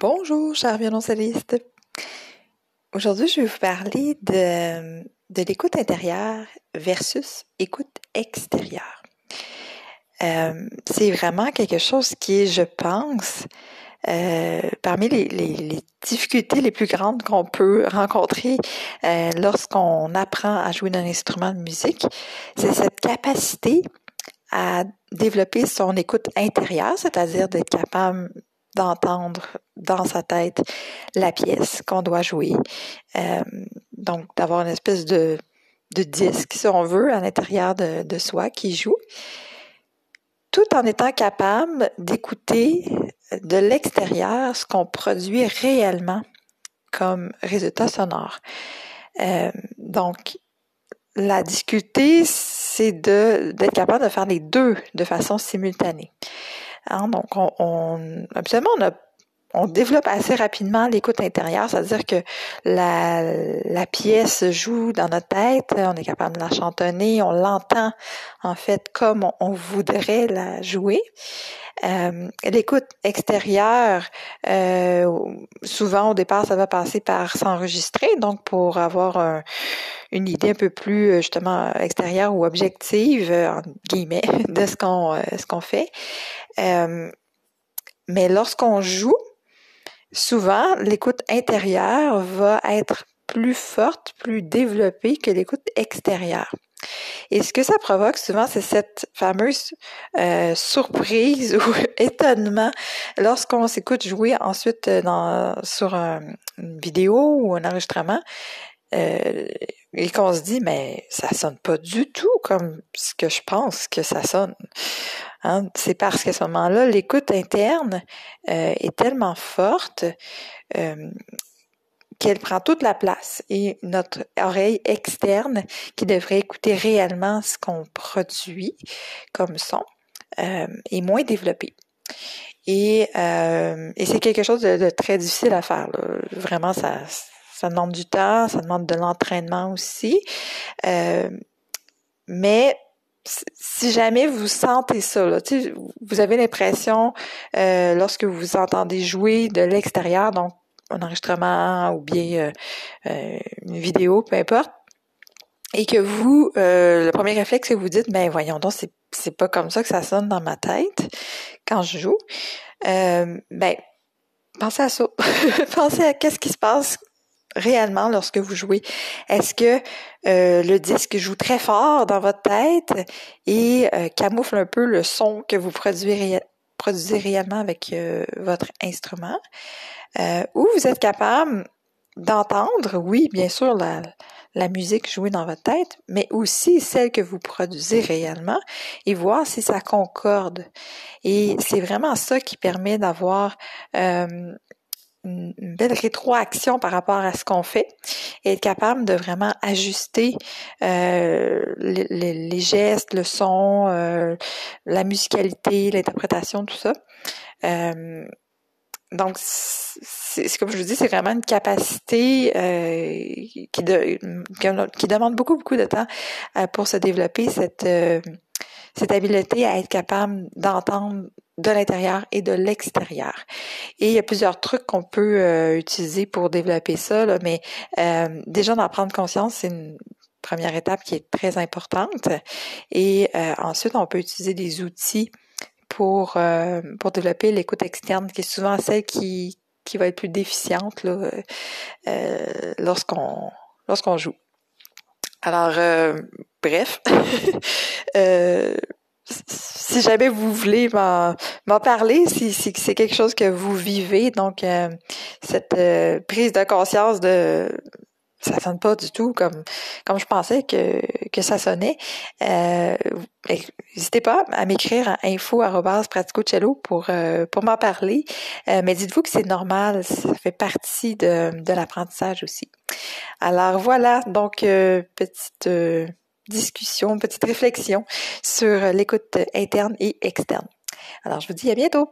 Bonjour, chers violoncellistes. Aujourd'hui, je vais vous parler de, l'écoute intérieure versus écoute extérieure. Euh, c'est vraiment quelque chose qui je pense, euh, parmi les, difficultés les plus grandes qu'on peut rencontrer euh, lorsqu'on apprend à jouer d'un instrument de musique, c'est cette capacité à développer son écoute intérieure, c'est-à-dire d'être capable d'entendre dans sa tête la pièce qu'on doit jouer. Euh, donc, d'avoir une espèce de, disque, si on veut, à l'intérieur de, de soi qui joue, tout en étant capable d'écouter de l'extérieur ce qu'on produit réellement comme résultat sonore. Euh, donc, la difficulté, c'est d'être capable de faire les deux de façon simultanée. Hein, donc, on, on, absolument, on a on développe assez rapidement l'écoute intérieure, c'est-à-dire que la, la pièce joue dans notre tête, on est capable de la chantonner, on l'entend en fait comme on, voudrait la jouer. Euh, l'écoute extérieure, euh, souvent au départ, ça va passer par s'enregistrer, donc pour avoir une idée un peu plus justement extérieure ou objective, en guillemets, de ce qu'on ce qu'on fait. Euh, mais lorsqu'on joue, souvent, l'écoute intérieure va être plus forte, plus développée que l'écoute extérieure. Et ce que ça provoque souvent, c'est cette fameuse euh, surprise ou étonnement lorsqu'on s'écoute jouer ensuite euh, dans, sur une vidéo ou un enregistrement euh, et qu'on se dit mais ça sonne pas du tout comme ce que je pense que ça sonne. Hein, c'est parce qu'à ce moment-là, l'écoute interne euh, est tellement forte euh, qu'elle prend toute la place et notre oreille externe qui devrait écouter réellement ce qu'on produit comme son est moins développée. Et, c'est quelque chose de, très difficile à faire. Vraiment, ça, ça demande du temps, ça demande de l'entraînement aussi. mais si jamais vous sentez ça, là, vous avez l'impression, euh, lorsque vous entendez jouer de l'extérieur, donc un enregistrement ou bien euh, euh, une vidéo, peu importe, et que vous, le premier réflexe que vous dites, ben voyons donc, c'est, c'est pas comme ça que ça sonne dans ma tête quand je joue, ben pensez à ça. pensez à qu'est-ce qui se passe réellement lorsque vous jouez? Est-ce que euh, le disque joue très fort dans votre tête et euh, camoufle un peu le son que vous produisez, réellement avec euh, votre instrument? ou vous êtes capable d'entendre, oui, bien sûr, la, la musique jouée dans votre tête, mais aussi celle que vous produisez réellement et voir si ça concorde. Et c'est vraiment ça qui permet d'avoir une belle rétroaction par rapport à ce qu'on fait et être capable de vraiment ajuster euh, les, gestes, le son, euh, la musicalité, l'interprétation, tout ça. Euh, donc, c'est comme je vous dis, c'est vraiment une capacité qui, qui, demande beaucoup, beaucoup de temps pour se développer cette cette habileté à être capable d'entendre de l'intérieur et de l'extérieur. Et il y a plusieurs trucs qu'on peut euh, utiliser pour développer ça, mais euh, déjà d'en prendre conscience, c'est une première étape qui est très importante. Et euh, ensuite, on peut utiliser des outils pour pour développer l'écoute externe, qui est souvent celle qui qui va être plus déficiente lorsqu'on lorsqu'on joue. Alors, bref, si jamais vous voulez m'en parler, si, si c'est quelque chose que vous vivez, donc euh, cette euh, prise de conscience de ça sonne pas du tout comme comme je pensais que que ça sonnait. Euh, n'hésitez pas à m'écrire à info@praticocello pour pour m'en parler. mais dites-vous que c'est normal, ça fait partie de de l'apprentissage aussi. Alors voilà, donc petite discussion, petite réflexion sur l'écoute interne et externe. Alors, je vous dis à bientôt.